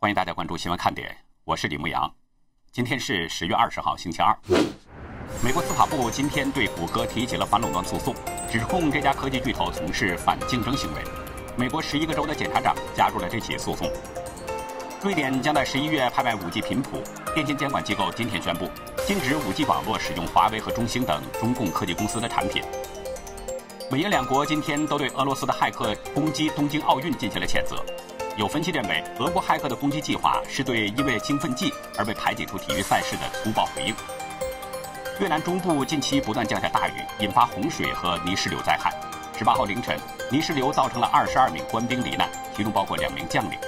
欢迎大家关注新闻看点，我是李牧阳。今天是十月二十号，星期二。美国司法部今天对谷歌提起了反垄断诉讼，指控这家科技巨头从事反竞争行为。美国十一个州的检察长加入了这起诉讼。瑞典将在十一月拍卖 5G 频谱，电信监管机构今天宣布禁止 5G 网络使用华为和中兴等中共科技公司的产品。美英两国今天都对俄罗斯的骇客攻击东京奥运进行了谴责。有分析认为，俄国骇客的攻击计划是对因为兴奋剂而被排挤出体育赛事的粗暴回应。越南中部近期不断降下大雨，引发洪水和泥石流灾害。十八号凌晨，泥石流造成了二十二名官兵罹难，其中包括两名将领。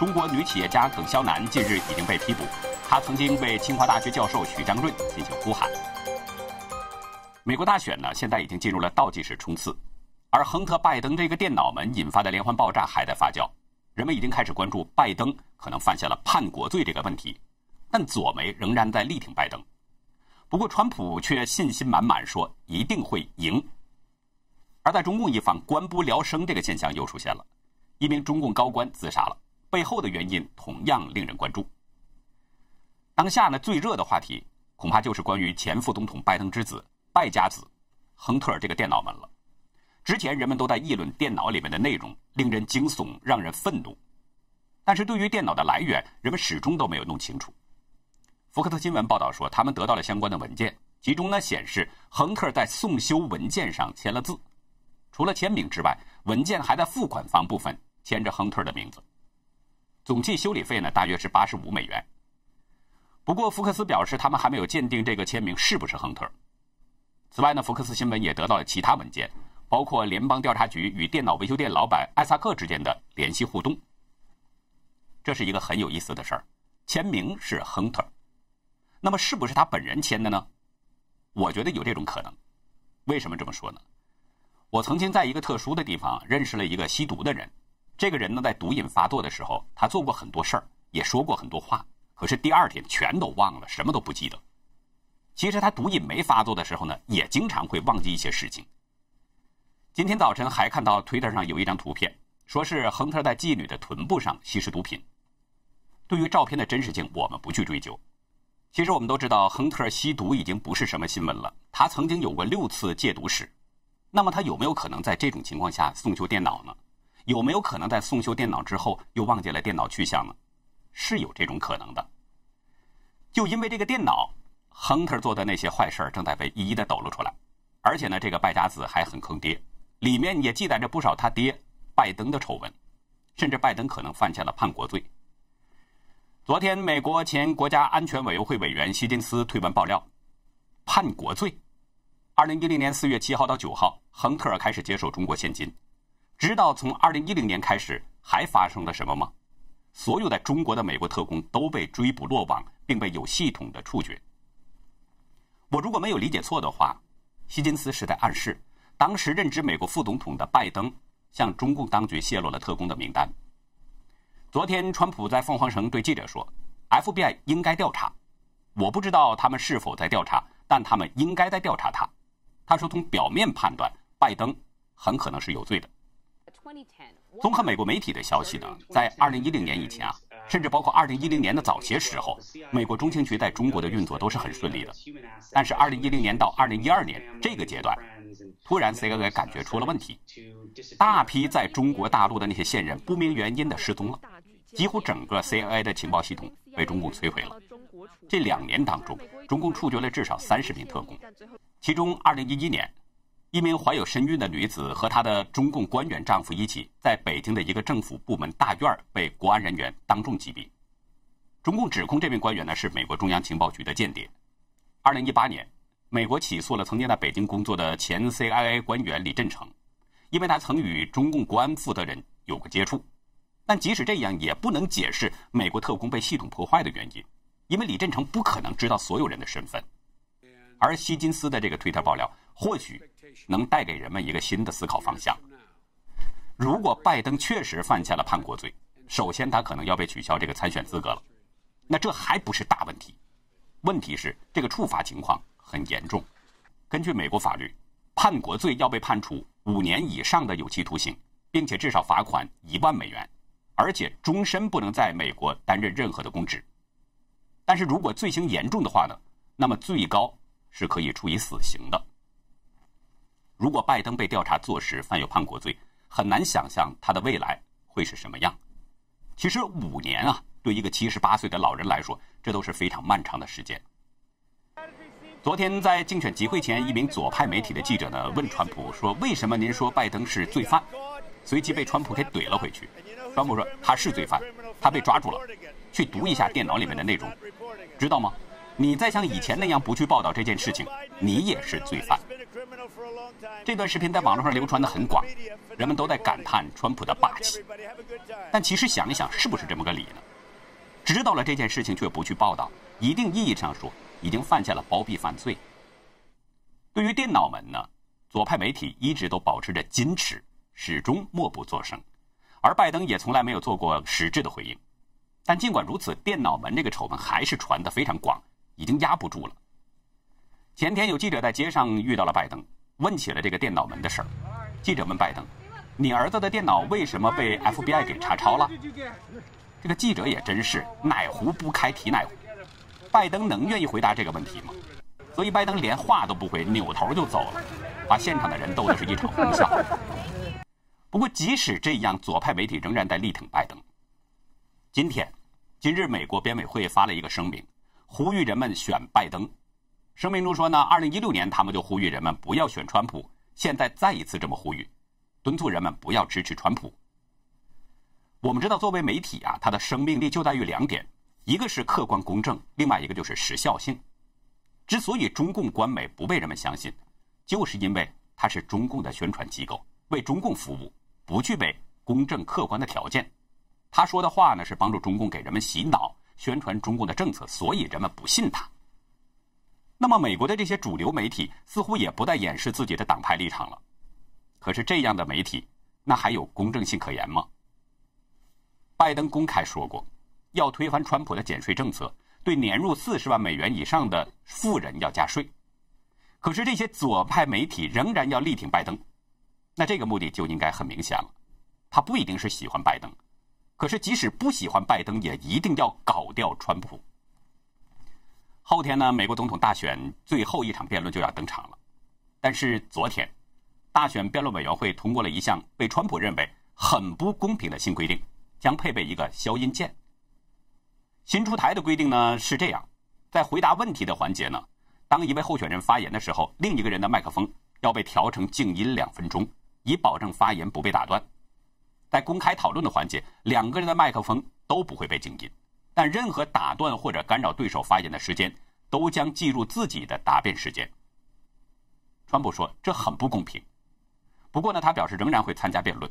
中国女企业家耿潇南近日已经被批捕，她曾经为清华大学教授许章润进行呼喊。美国大选呢，现在已经进入了倒计时冲刺。而亨特·拜登这个电脑门引发的连环爆炸还在发酵，人们已经开始关注拜登可能犯下了叛国罪这个问题，但左媒仍然在力挺拜登。不过，川普却信心满满说一定会赢。而在中共一方，官不聊生这个现象又出现了，一名中共高官自杀了，背后的原因同样令人关注。当下呢，最热的话题恐怕就是关于前副总统拜登之子败家子亨特尔这个电脑门了。之前人们都在议论电脑里面的内容，令人惊悚，让人愤怒。但是对于电脑的来源，人们始终都没有弄清楚。福克斯新闻报道说，他们得到了相关的文件，其中呢显示亨特在送修文件上签了字。除了签名之外，文件还在付款方部分签着亨特的名字。总计修理费呢大约是八十五美元。不过福克斯表示，他们还没有鉴定这个签名是不是亨特。此外呢，福克斯新闻也得到了其他文件。包括联邦调查局与电脑维修店老板艾萨克之间的联系互动，这是一个很有意思的事儿。签名是亨特，那么是不是他本人签的呢？我觉得有这种可能。为什么这么说呢？我曾经在一个特殊的地方认识了一个吸毒的人，这个人呢在毒瘾发作的时候，他做过很多事儿，也说过很多话，可是第二天全都忘了，什么都不记得。其实他毒瘾没发作的时候呢，也经常会忘记一些事情。今天早晨还看到推特上有一张图片，说是亨特在妓女的臀部上吸食毒品。对于照片的真实性，我们不去追究。其实我们都知道，亨特吸毒已经不是什么新闻了。他曾经有过六次戒毒史，那么他有没有可能在这种情况下送修电脑呢？有没有可能在送修电脑之后又忘记了电脑去向呢？是有这种可能的。就因为这个电脑，亨特做的那些坏事正在被一一的抖露出来，而且呢，这个败家子还很坑爹。里面也记载着不少他爹拜登的丑闻，甚至拜登可能犯下了叛国罪。昨天，美国前国家安全委员会委员希金斯推文爆料，叛国罪。二零一零年四月七号到九号，亨特尔开始接受中国现金。知道从二零一零年开始还发生了什么吗？所有在中国的美国特工都被追捕落网，并被有系统的处决。我如果没有理解错的话，希金斯是在暗示。当时任职美国副总统的拜登向中共当局泄露了特工的名单。昨天，川普在凤凰城对记者说：“FBI 应该调查，我不知道他们是否在调查，但他们应该在调查他。”他说：“从表面判断，拜登很可能是有罪的。”综合美国媒体的消息呢，在2010年以前啊，甚至包括2010年的早些时候，美国中情局在中国的运作都是很顺利的。但是2010年到2012年这个阶段。突然，CIA 感觉出了问题，大批在中国大陆的那些线人不明原因的失踪了，几乎整个 CIA 的情报系统被中共摧毁了。这两年当中，中共处决了至少三十名特工，其中2011年，一名怀有身孕的女子和她的中共官员丈夫一起在北京的一个政府部门大院被国安人员当众击毙。中共指控这名官员呢是美国中央情报局的间谍。2018年。美国起诉了曾经在北京工作的前 CIA 官员李振成，因为他曾与中共国安负责人有过接触。但即使这样，也不能解释美国特工被系统破坏的原因，因为李振成不可能知道所有人的身份。而希金斯的这个推特爆料，或许能带给人们一个新的思考方向。如果拜登确实犯下了叛国罪，首先他可能要被取消这个参选资格了。那这还不是大问题，问题是这个处罚情况。很严重。根据美国法律，叛国罪要被判处五年以上的有期徒刑，并且至少罚款一万美元。而且终身不能在美国担任任何的公职。但是如果罪行严重的话呢，那么最高是可以处以死刑的。如果拜登被调查坐实犯有叛国罪，很难想象他的未来会是什么样。其实五年啊，对一个七十八岁的老人来说，这都是非常漫长的时间。昨天在竞选集会前，一名左派媒体的记者呢问川普说：“为什么您说拜登是罪犯？”随即被川普给怼了回去。川普说：“他是罪犯，他被抓住了。去读一下电脑里面的内容，知道吗？你再像以前那样不去报道这件事情，你也是罪犯。”这段视频在网络上流传的很广，人们都在感叹川普的霸气。但其实想一想，是不是这么个理呢？知道了这件事情却不去报道，一定意义上说。已经犯下了包庇犯罪。对于电脑门呢，左派媒体一直都保持着矜持，始终默不作声，而拜登也从来没有做过实质的回应。但尽管如此，电脑门这个丑闻还是传得非常广，已经压不住了。前天有记者在街上遇到了拜登，问起了这个电脑门的事儿。记者问拜登：“你儿子的电脑为什么被 FBI 给查抄了？”这个记者也真是哪壶不开提哪壶。拜登能愿意回答这个问题吗？所以拜登连话都不回，扭头就走了，把现场的人逗得是一场哄笑。不过，即使这样，左派媒体仍然在力挺拜登。今天，今日美国编委会发了一个声明，呼吁人们选拜登。声明中说呢，二零一六年他们就呼吁人们不要选川普，现在再一次这么呼吁，敦促人们不要支持川普。我们知道，作为媒体啊，它的生命力就在于两点。一个是客观公正，另外一个就是时效性。之所以中共官媒不被人们相信，就是因为它是中共的宣传机构，为中共服务，不具备公正客观的条件。他说的话呢，是帮助中共给人们洗脑，宣传中共的政策，所以人们不信他。那么，美国的这些主流媒体似乎也不再掩饰自己的党派立场了。可是，这样的媒体，那还有公正性可言吗？拜登公开说过。要推翻川普的减税政策，对年入四十万美元以上的富人要加税。可是这些左派媒体仍然要力挺拜登，那这个目的就应该很明显了。他不一定是喜欢拜登，可是即使不喜欢拜登，也一定要搞掉川普。后天呢，美国总统大选最后一场辩论就要登场了。但是昨天，大选辩论委员会通过了一项被川普认为很不公平的新规定，将配备一个消音键。新出台的规定呢是这样，在回答问题的环节呢，当一位候选人发言的时候，另一个人的麦克风要被调成静音两分钟，以保证发言不被打断。在公开讨论的环节，两个人的麦克风都不会被静音，但任何打断或者干扰对手发言的时间都将计入自己的答辩时间。川普说这很不公平，不过呢，他表示仍然会参加辩论。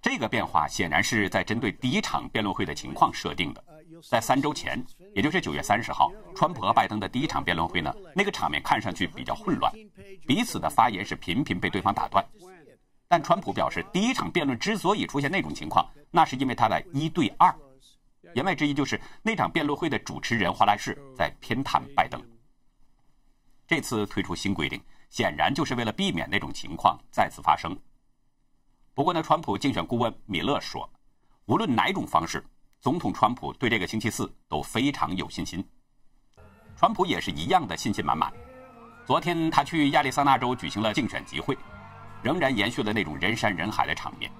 这个变化显然是在针对第一场辩论会的情况设定的。在三周前，也就是九月三十号，川普和拜登的第一场辩论会呢，那个场面看上去比较混乱，彼此的发言是频频被对方打断。但川普表示，第一场辩论之所以出现那种情况，那是因为他的一对二。言外之意就是那场辩论会的主持人华莱士在偏袒拜登。这次推出新规定，显然就是为了避免那种情况再次发生。不过呢，川普竞选顾问米勒说，无论哪种方式。总统川普对这个星期四都非常有信心，川普也是一样的信心满满。昨天他去亚利桑那州举行了竞选集会，仍然延续了那种人山人海的场面。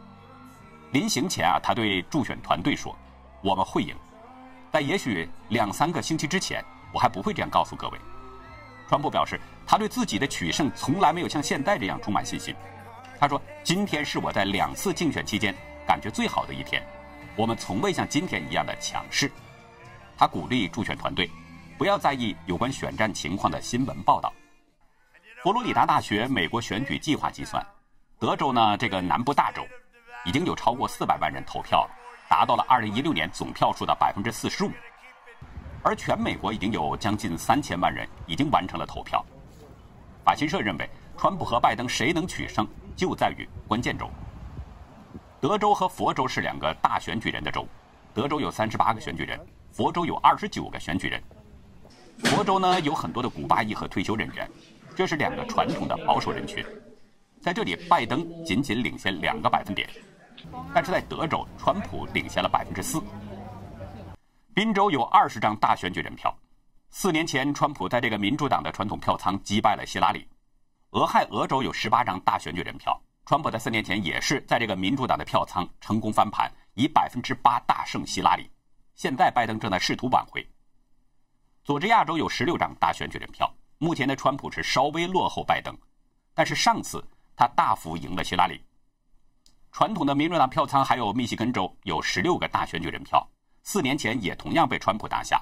临行前啊，他对助选团队说：“我们会赢。”在也许两三个星期之前，我还不会这样告诉各位。川普表示，他对自己的取胜从来没有像现在这样充满信心。他说：“今天是我在两次竞选期间感觉最好的一天。”我们从未像今天一样的强势。他鼓励助选团队不要在意有关选战情况的新闻报道。佛罗里达大学美国选举计划计算，德州呢这个南部大州已经有超过四百万人投票了，达到了二零一六年总票数的百分之四十五。而全美国已经有将近三千万人已经完成了投票。法新社认为，川普和拜登谁能取胜，就在于关键州。德州和佛州是两个大选举人的州，德州有三十八个选举人，佛州有二十九个选举人。佛州呢有很多的古巴裔和退休人员，这是两个传统的保守人群。在这里，拜登仅仅领先两个百分点，但是在德州，川普领先了百分之四。宾州有二十张大选举人票。四年前，川普在这个民主党的传统票仓击败了希拉里。俄亥俄州有十八张大选举人票，川普在四年前也是在这个民主党的票仓成功翻盘，以百分之八大胜希拉里。现在拜登正在试图挽回。佐治亚州有十六张大选举人票，目前的川普是稍微落后拜登，但是上次他大幅赢了希拉里。传统的民主党票仓还有密西根州有十六个大选举人票，四年前也同样被川普拿下。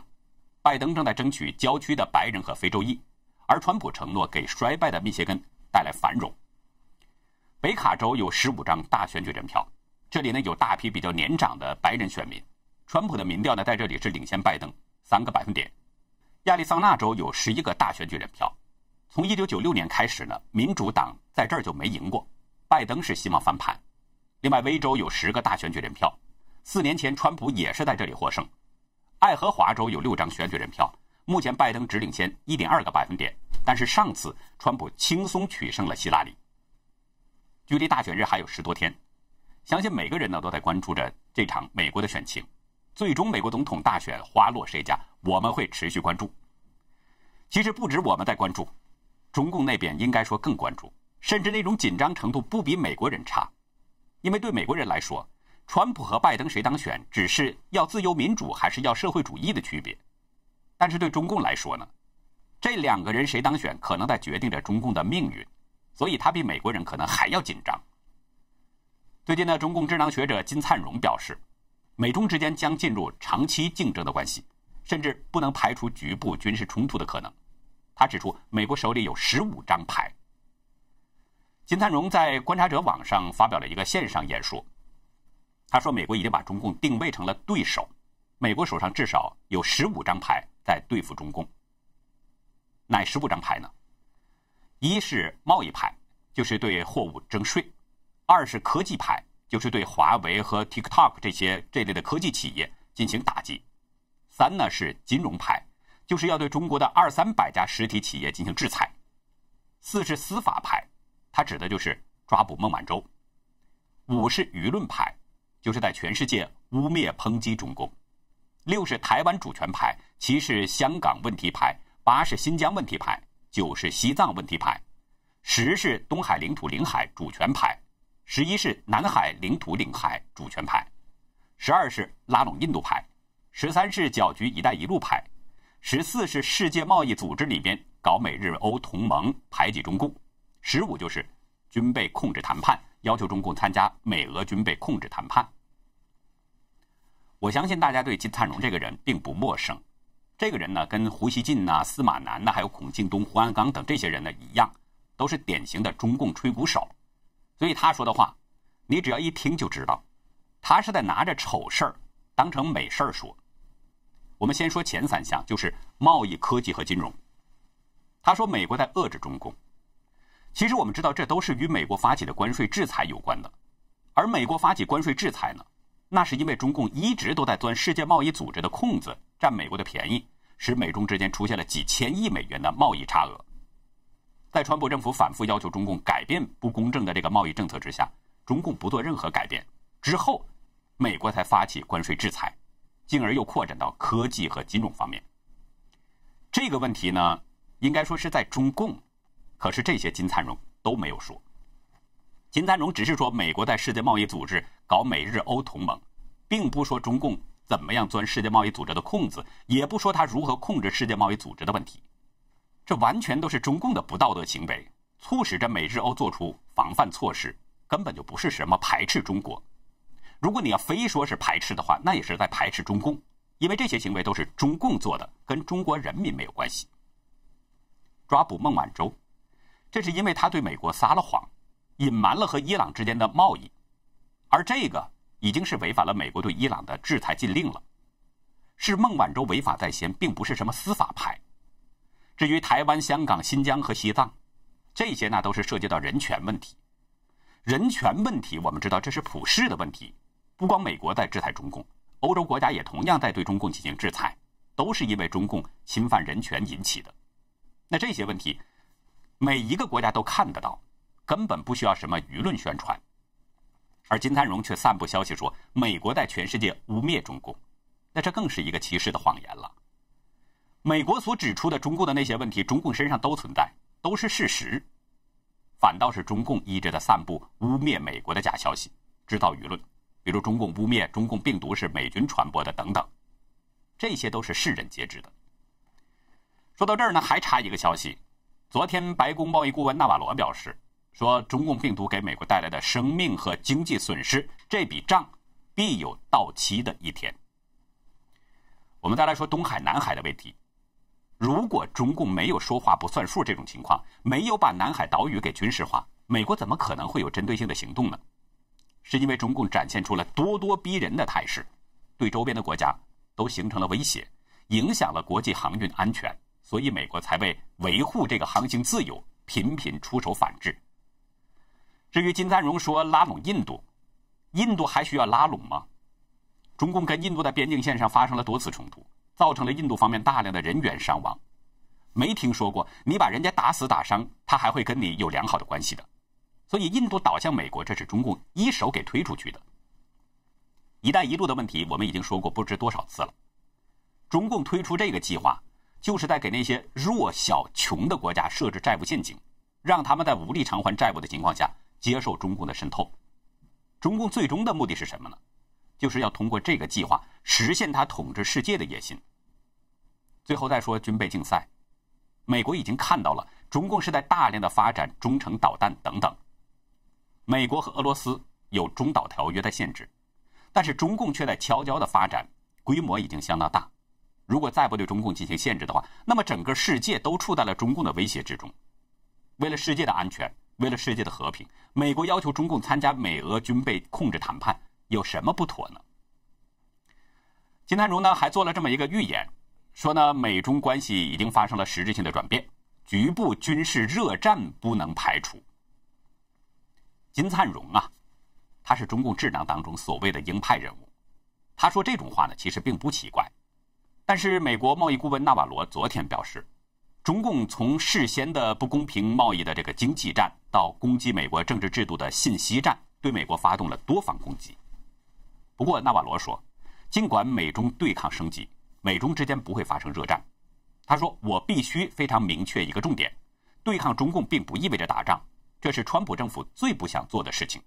拜登正在争取郊区的白人和非洲裔，而川普承诺给衰败的密歇根带来繁荣。北卡州有十五张大选举人票，这里呢有大批比较年长的白人选民，川普的民调呢在这里是领先拜登三个百分点。亚利桑那州有十一个大选举人票，从一九九六年开始呢，民主党在这儿就没赢过，拜登是希望翻盘。另外，威州有十个大选举人票，四年前川普也是在这里获胜。爱荷华州有六张选举人票，目前拜登只领先一点二个百分点，但是上次川普轻松取胜了希拉里。距离大选日还有十多天，相信每个人呢都在关注着这场美国的选情。最终美国总统大选花落谁家，我们会持续关注。其实不止我们在关注，中共那边应该说更关注，甚至那种紧张程度不比美国人差，因为对美国人来说。川普和拜登谁当选，只是要自由民主还是要社会主义的区别。但是对中共来说呢，这两个人谁当选，可能在决定着中共的命运，所以他比美国人可能还要紧张。最近呢，中共智囊学者金灿荣表示，美中之间将进入长期竞争的关系，甚至不能排除局部军事冲突的可能。他指出，美国手里有十五张牌。金灿荣在观察者网上发表了一个线上演说。他说：“美国已经把中共定位成了对手，美国手上至少有十五张牌在对付中共。哪十五张牌呢？一是贸易牌，就是对货物征税；二是科技牌，就是对华为和 TikTok 这些这类的科技企业进行打击；三呢是金融牌，就是要对中国的二三百家实体企业进行制裁；四是司法牌，它指的就是抓捕孟晚舟；五是舆论牌。”就是在全世界污蔑抨击中共，六是台湾主权牌，七是香港问题牌，八是新疆问题牌，九是西藏问题牌，十是东海领土领海主权牌，十一是南海领土领海主权牌，十二是拉拢印度牌，十三是搅局“一带一路”牌，十四是世界贸易组织里边搞美日欧同盟排挤中共，十五就是军备控制谈判。要求中共参加美俄军备控制谈判。我相信大家对金灿荣这个人并不陌生。这个人呢，跟胡锡进呐、司马南呐，还有孔庆东、胡鞍钢等这些人呢一样，都是典型的中共吹鼓手。所以他说的话，你只要一听就知道，他是在拿着丑事儿当成美事儿说。我们先说前三项，就是贸易、科技和金融。他说美国在遏制中共。其实我们知道，这都是与美国发起的关税制裁有关的。而美国发起关税制裁呢，那是因为中共一直都在钻世界贸易组织的空子，占美国的便宜，使美中之间出现了几千亿美元的贸易差额。在川普政府反复要求中共改变不公正的这个贸易政策之下，中共不做任何改变之后，美国才发起关税制裁，进而又扩展到科技和金融方面。这个问题呢，应该说是在中共。可是这些金灿荣都没有说，金灿荣只是说美国在世界贸易组织搞美日欧同盟，并不说中共怎么样钻世界贸易组织的空子，也不说他如何控制世界贸易组织的问题，这完全都是中共的不道德行为，促使着美日欧做出防范措施，根本就不是什么排斥中国。如果你要非说是排斥的话，那也是在排斥中共，因为这些行为都是中共做的，跟中国人民没有关系。抓捕孟晚舟。这是因为他对美国撒了谎，隐瞒了和伊朗之间的贸易，而这个已经是违反了美国对伊朗的制裁禁令了。是孟晚舟违法在先，并不是什么司法派。至于台湾、香港、新疆和西藏，这些呢都是涉及到人权问题。人权问题，我们知道这是普世的问题，不光美国在制裁中共，欧洲国家也同样在对中共进行制裁，都是因为中共侵犯人权引起的。那这些问题。每一个国家都看得到，根本不需要什么舆论宣传。而金灿荣却散布消息说美国在全世界污蔑中共，那这更是一个歧视的谎言了。美国所指出的中共的那些问题，中共身上都存在，都是事实。反倒是中共一直在散布污蔑美国的假消息，制造舆论，比如中共污蔑中共病毒是美军传播的等等，这些都是世人皆知的。说到这儿呢，还差一个消息，昨天白宫贸易顾问纳瓦罗表示，说中共病毒给美国带来的生命和经济损失，这笔账必有到期的一天。我们再来说东海、南海的问题。如果中共没有说话不算数这种情况，没有把南海岛屿给军事化，美国怎么可能会有针对性的行动呢？是因为中共展现出了咄咄逼人的态势，对周边的国家都形成了威胁，影响了国际航运安全，所以美国才为维护这个航行自由频频出手反制。至于金赞荣说拉拢印度，印度还需要拉拢吗？中共跟印度的边境线上发生了多次冲突。造成了印度方面大量的人员伤亡，没听说过你把人家打死打伤，他还会跟你有良好的关系的。所以，印度倒向美国，这是中共一手给推出去的。一带一路的问题，我们已经说过不知多少次了。中共推出这个计划，就是在给那些弱小穷的国家设置债务陷阱，让他们在无力偿还债务的情况下接受中共的渗透。中共最终的目的是什么呢？就是要通过这个计划实现他统治世界的野心。最后再说军备竞赛，美国已经看到了中共是在大量的发展中程导弹等等。美国和俄罗斯有中导条约的限制，但是中共却在悄悄的发展，规模已经相当大。如果再不对中共进行限制的话，那么整个世界都处在了中共的威胁之中。为了世界的安全，为了世界的和平，美国要求中共参加美俄军备控制谈判，有什么不妥呢？金灿荣呢还做了这么一个预言。说呢，美中关系已经发生了实质性的转变，局部军事热战不能排除。金灿荣啊，他是中共智囊当中所谓的鹰派人物，他说这种话呢，其实并不奇怪。但是美国贸易顾问纳瓦罗昨天表示，中共从事先的不公平贸易的这个经济战，到攻击美国政治制度的信息战，对美国发动了多方攻击。不过纳瓦罗说，尽管美中对抗升级。美中之间不会发生热战，他说：“我必须非常明确一个重点，对抗中共并不意味着打仗，这是川普政府最不想做的事情。”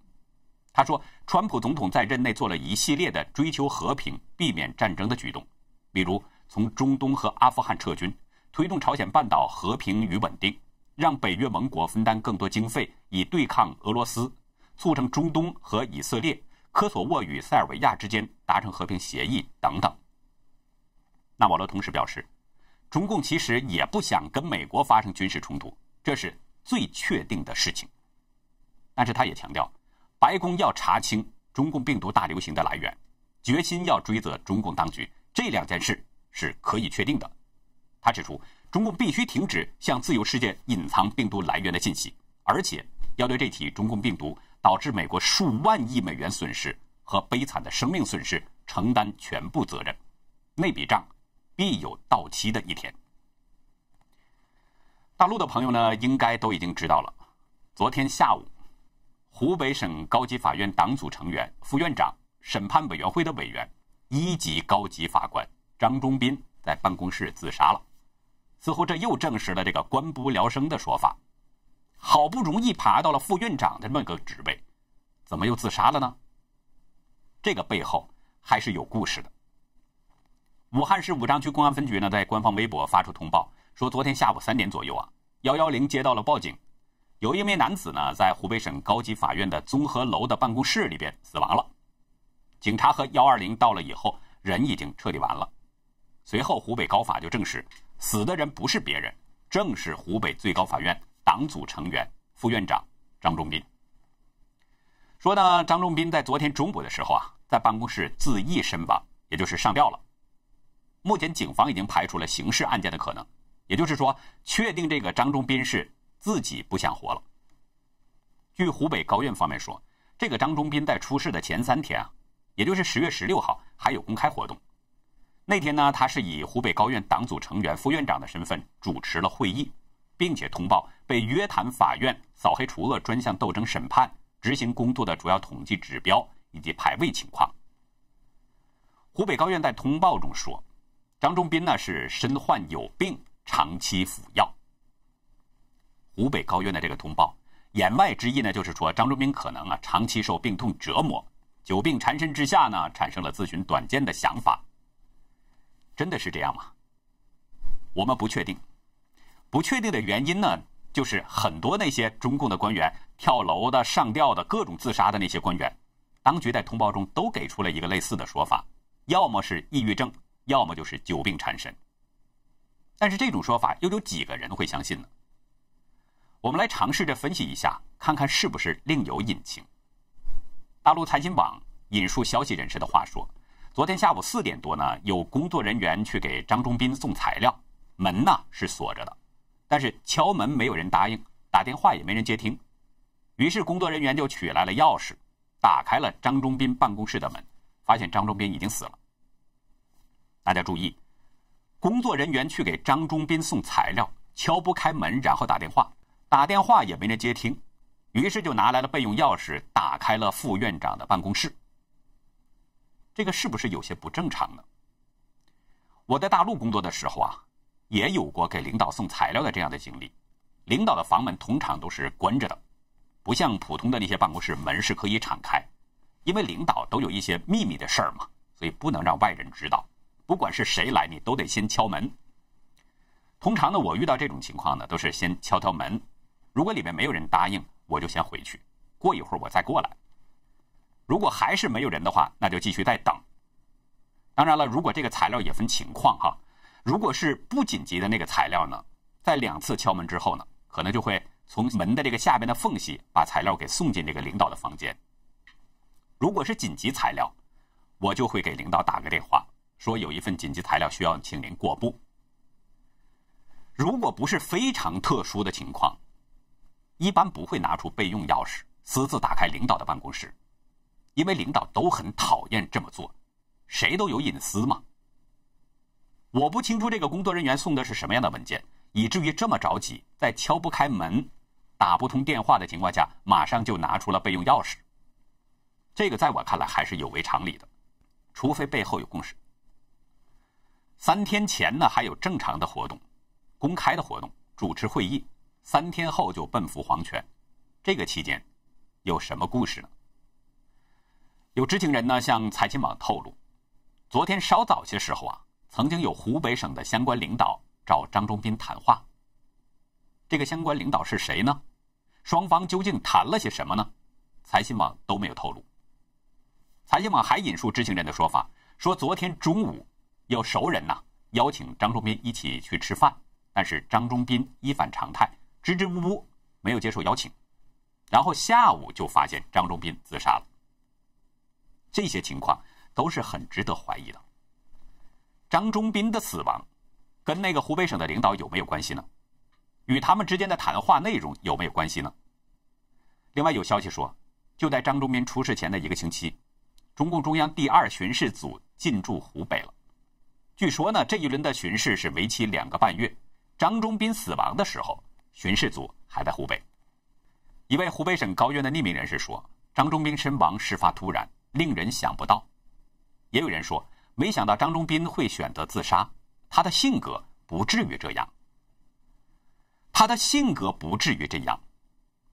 他说：“川普总统在任内做了一系列的追求和平、避免战争的举动，比如从中东和阿富汗撤军，推动朝鲜半岛和平与稳定，让北约盟国分担更多经费以对抗俄罗斯，促成中东和以色列、科索沃与塞尔维亚之间达成和平协议等等。”纳瓦罗同时表示，中共其实也不想跟美国发生军事冲突，这是最确定的事情。但是他也强调，白宫要查清中共病毒大流行的来源，决心要追责中共当局，这两件事是可以确定的。他指出，中共必须停止向自由世界隐藏病毒来源的信息，而且要对这起中共病毒导致美国数万亿美元损失和悲惨的生命损失承担全部责任。那笔账。必有到期的一天。大陆的朋友呢，应该都已经知道了。昨天下午，湖北省高级法院党组成员、副院长、审判委员会的委员、一级高级法官张忠斌在办公室自杀了。似乎这又证实了这个“官不聊生”的说法。好不容易爬到了副院长的这么个职位，怎么又自杀了呢？这个背后还是有故事的。武汉市武昌区公安分局呢，在官方微博发出通报，说昨天下午三点左右啊，幺幺零接到了报警，有一名男子呢，在湖北省高级法院的综合楼的办公室里边死亡了。警察和幺二零到了以后，人已经撤离完了。随后，湖北高法就证实，死的人不是别人，正是湖北最高法院党组成员、副院长张忠斌。说呢，张忠斌在昨天中午的时候啊，在办公室自缢身亡，也就是上吊了。目前警方已经排除了刑事案件的可能，也就是说，确定这个张忠斌是自己不想活了。据湖北高院方面说，这个张忠斌在出事的前三天啊，也就是十月十六号，还有公开活动。那天呢，他是以湖北高院党组成员、副院长的身份主持了会议，并且通报被约谈法院扫黑除恶专项斗争审判执行工作的主要统计指标以及排位情况。湖北高院在通报中说，张忠斌呢是身患有病，长期服药。湖北高院的这个通报，言外之意呢就是说张忠斌可能啊长期受病痛折磨，久病缠身之下呢产生了自寻短见的想法。真的是这样吗？我们不确定。不确定的原因呢，就是很多那些中共的官员跳楼的、上吊的、各种自杀的那些官员，当局在通报中都给出了一个类似的说法：要么是抑郁症，要么就是久病缠身。但是这种说法又有几个人会相信呢？我们来尝试着分析一下，看看是不是另有隐情。大陆财经网引述消息人士的话说。昨天下午四点多呢，有工作人员去给张忠斌送材料，门呢是锁着的，但是敲门没有人答应，打电话也没人接听，于是工作人员就取来了钥匙，打开了张忠斌办公室的门，发现张忠斌已经死了。大家注意，工作人员去给张忠斌送材料，敲不开门，然后打电话，打电话也没人接听，于是就拿来了备用钥匙，打开了副院长的办公室。这个是不是有些不正常呢？我在大陆工作的时候啊，也有过给领导送材料的这样的经历。领导的房门通常都是关着的，不像普通的那些办公室门是可以敞开，因为领导都有一些秘密的事儿嘛，所以不能让外人知道。不管是谁来，你都得先敲门。通常呢，我遇到这种情况呢，都是先敲敲门，如果里面没有人答应，我就先回去，过一会儿我再过来。如果还是没有人的话，那就继续再等。当然了，如果这个材料也分情况哈，如果是不紧急的那个材料呢，在两次敲门之后呢，可能就会从门的这个下边的缝隙把材料给送进这个领导的房间。如果是紧急材料，我就会给领导打个电话，说有一份紧急材料需要请您过目。如果不是非常特殊的情况，一般不会拿出备用钥匙私自打开领导的办公室。因为领导都很讨厌这么做，谁都有隐私嘛。我不清楚这个工作人员送的是什么样的文件，以至于这么着急，在敲不开门、打不通电话的情况下，马上就拿出了备用钥匙。这个在我看来还是有违常理的，除非背后有共识。三天前呢还有正常的活动，公开的活动，主持会议，三天后就奔赴黄泉，这个期间有什么故事呢？有知情人呢向财经网透露，昨天稍早些时候啊，曾经有湖北省的相关领导找张忠斌谈话。这个相关领导是谁呢？双方究竟谈了些什么呢？财新网都没有透露。财新网还引述知情人的说法，说昨天中午有熟人呐邀请张忠斌一起去吃饭，但是张忠斌一反常态，支支吾吾没有接受邀请，然后下午就发现张忠斌自杀了。这些情况都是很值得怀疑的。张忠斌的死亡跟那个湖北省的领导有没有关系呢？与他们之间的谈话内容有没有关系呢？另外有消息说，就在张忠斌出事前的一个星期，中共中央第二巡视组进驻湖北了。据说呢，这一轮的巡视是为期两个半月。张忠斌死亡的时候，巡视组还在湖北。一位湖北省高院的匿名人士说，张忠斌身亡事发突然。令人想不到，也有人说，没想到张忠斌会选择自杀，他的性格不至于这样。他的性格不至于这样，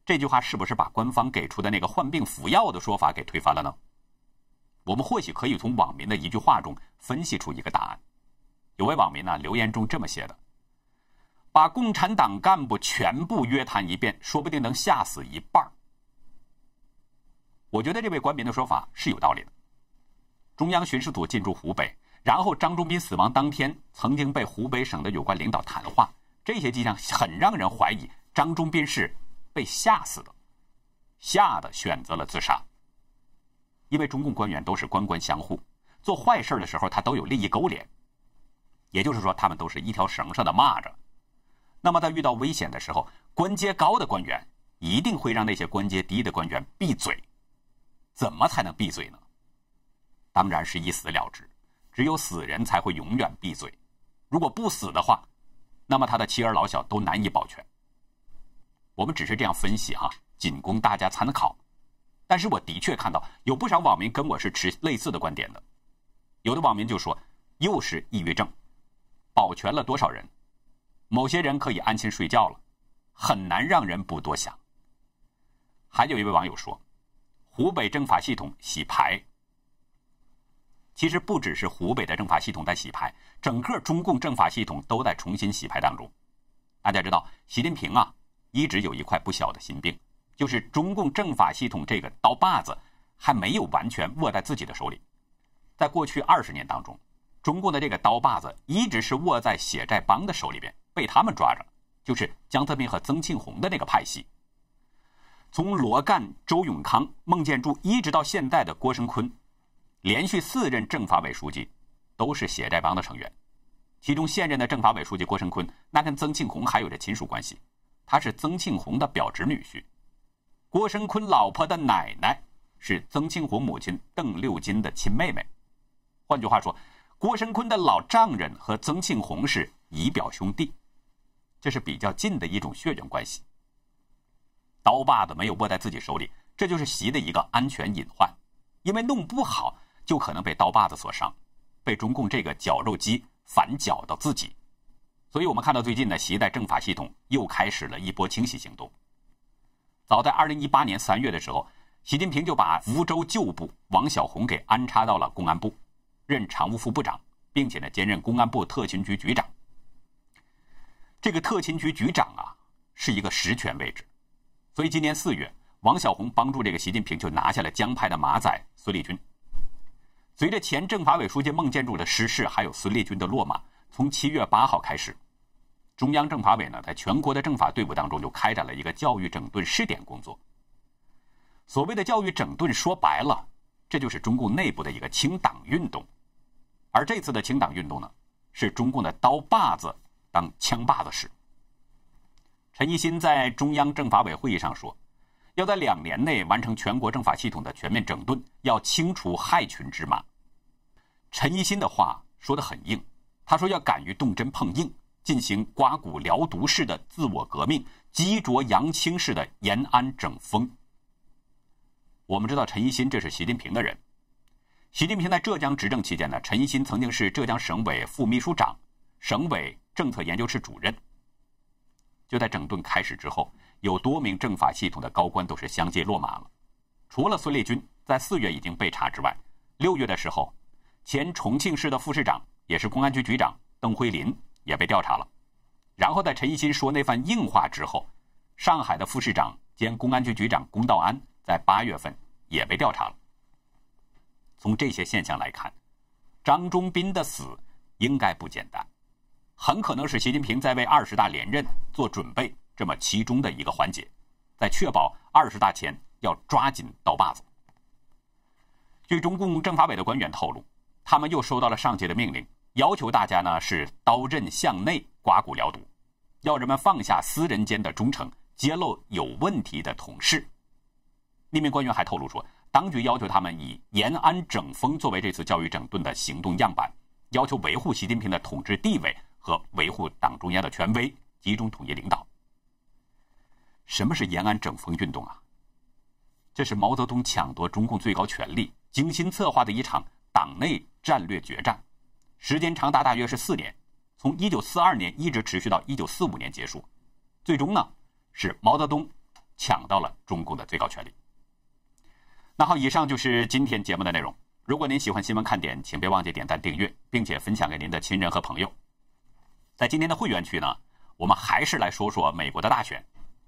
这句话是不是把官方给出的那个患病服药的说法给推翻了呢？我们或许可以从网民的一句话中分析出一个答案。有位网民呢留言中这么写的：“把共产党干部全部约谈一遍，说不定能吓死一半。”我觉得这位官民的说法是有道理的。中央巡视组进驻湖北，然后张忠斌死亡当天曾经被湖北省的有关领导谈话，这些迹象很让人怀疑张忠斌是被吓死的，吓得选择了自杀。因为中共官员都是官官相护，做坏事的时候他都有利益勾连，也就是说他们都是一条绳上的蚂蚱。那么在遇到危险的时候，官阶高的官员一定会让那些官阶低的官员闭嘴。怎么才能闭嘴呢？当然是一死了之，只有死人才会永远闭嘴。如果不死的话，那么他的妻儿老小都难以保全。我们只是这样分析哈，仅供大家参考。但是我的确看到有不少网民跟我是持类似的观点的。有的网民就说：“又是抑郁症，保全了多少人？某些人可以安心睡觉了，很难让人不多想。”还有一位网友说：“湖北政法系统洗牌。”其实不只是湖北的政法系统在洗牌，整个中共政法系统都在重新洗牌当中。大家知道，习近平啊，一直有一块不小的心病。就是中共政法系统这个刀把子还没有完全握在自己的手里，在过去二十年当中，中共的这个刀把子一直是握在血债帮的手里边，被他们抓着，就是江泽民和曾庆红的那个派系。从罗干、周永康、孟建柱一直到现在的郭声琨，连续四任政法委书记都是血债帮的成员，其中现任的政法委书记郭声琨，那跟曾庆红还有着亲属关系，他是曾庆红的表侄女婿。郭声琨老婆的奶奶是曾庆红母亲邓六金的亲妹妹，换句话说，郭声琨的老丈人和曾庆红是姨表兄弟，这是比较近的一种血缘关系。刀把子没有握在自己手里，这就是习的一个安全隐患，因为弄不好就可能被刀把子所伤，被中共这个绞肉机反绞到自己。所以我们看到最近呢，习在政法系统又开始了一波清洗行动。早在二零一八年三月的时候，习近平就把福州旧部王小洪给安插到了公安部，任常务副部长，并且呢兼任公安部特勤局局长。这个特勤局局长啊是一个实权位置，所以今年四月，王小红帮助这个习近平就拿下了江派的马仔孙立军。随着前政法委书记孟建柱的失势，还有孙立军的落马，从七月八号开始。中央政法委呢，在全国的政法队伍当中就开展了一个教育整顿试点工作。所谓的教育整顿，说白了，这就是中共内部的一个清党运动。而这次的清党运动呢，是中共的刀把子当枪把子使。陈一新在中央政法委会议上说，要在两年内完成全国政法系统的全面整顿，要清除害群之马。陈一新的话说的很硬，他说要敢于动真碰硬。进行刮骨疗毒式的自我革命，激浊扬清式的延安整风。我们知道陈一新这是习近平的人。习近平在浙江执政期间呢，陈一新曾经是浙江省委副秘书长、省委政策研究室主任。就在整顿开始之后，有多名政法系统的高官都是相继落马了。除了孙立军在四月已经被查之外，六月的时候，前重庆市的副市长也是公安局局长邓辉林。也被调查了，然后在陈一新说那番硬话之后，上海的副市长兼公安局局长龚道安在八月份也被调查了。从这些现象来看，张忠斌的死应该不简单，很可能是习近平在为二十大连任做准备这么其中的一个环节，在确保二十大前要抓紧刀把子。据中共政法委的官员透露，他们又收到了上级的命令。要求大家呢是刀刃向内刮骨疗毒，要人们放下私人间的忠诚，揭露有问题的同事。那名官员还透露说，当局要求他们以延安整风作为这次教育整顿的行动样板，要求维护习近平的统治地位和维护党中央的权威，集中统一领导。什么是延安整风运动啊？这是毛泽东抢夺中共最高权力，精心策划的一场党内战略决战。时间长达大约是四年，从一九四二年一直持续到一九四五年结束，最终呢是毛泽东抢到了中共的最高权力。那好，以上就是今天节目的内容。如果您喜欢新闻看点，请别忘记点赞、订阅，并且分享给您的亲人和朋友。在今天的会员区呢，我们还是来说说美国的大选，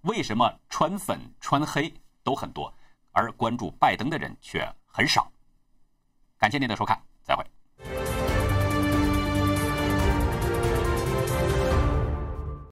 为什么穿粉穿黑都很多，而关注拜登的人却很少？感谢您的收看，再会。